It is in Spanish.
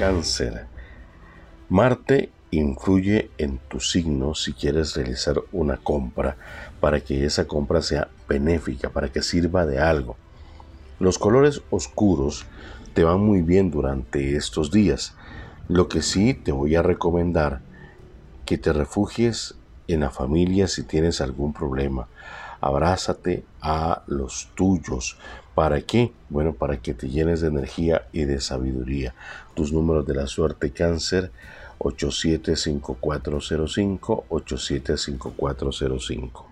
cáncer. Marte influye en tu signo si quieres realizar una compra para que esa compra sea benéfica, para que sirva de algo. Los colores oscuros te van muy bien durante estos días. Lo que sí te voy a recomendar que te refugies en la familia si tienes algún problema. Abrázate a los tuyos. ¿Para qué? Bueno, para que te llenes de energía y de sabiduría. Tus números de la suerte cáncer 875405 875405.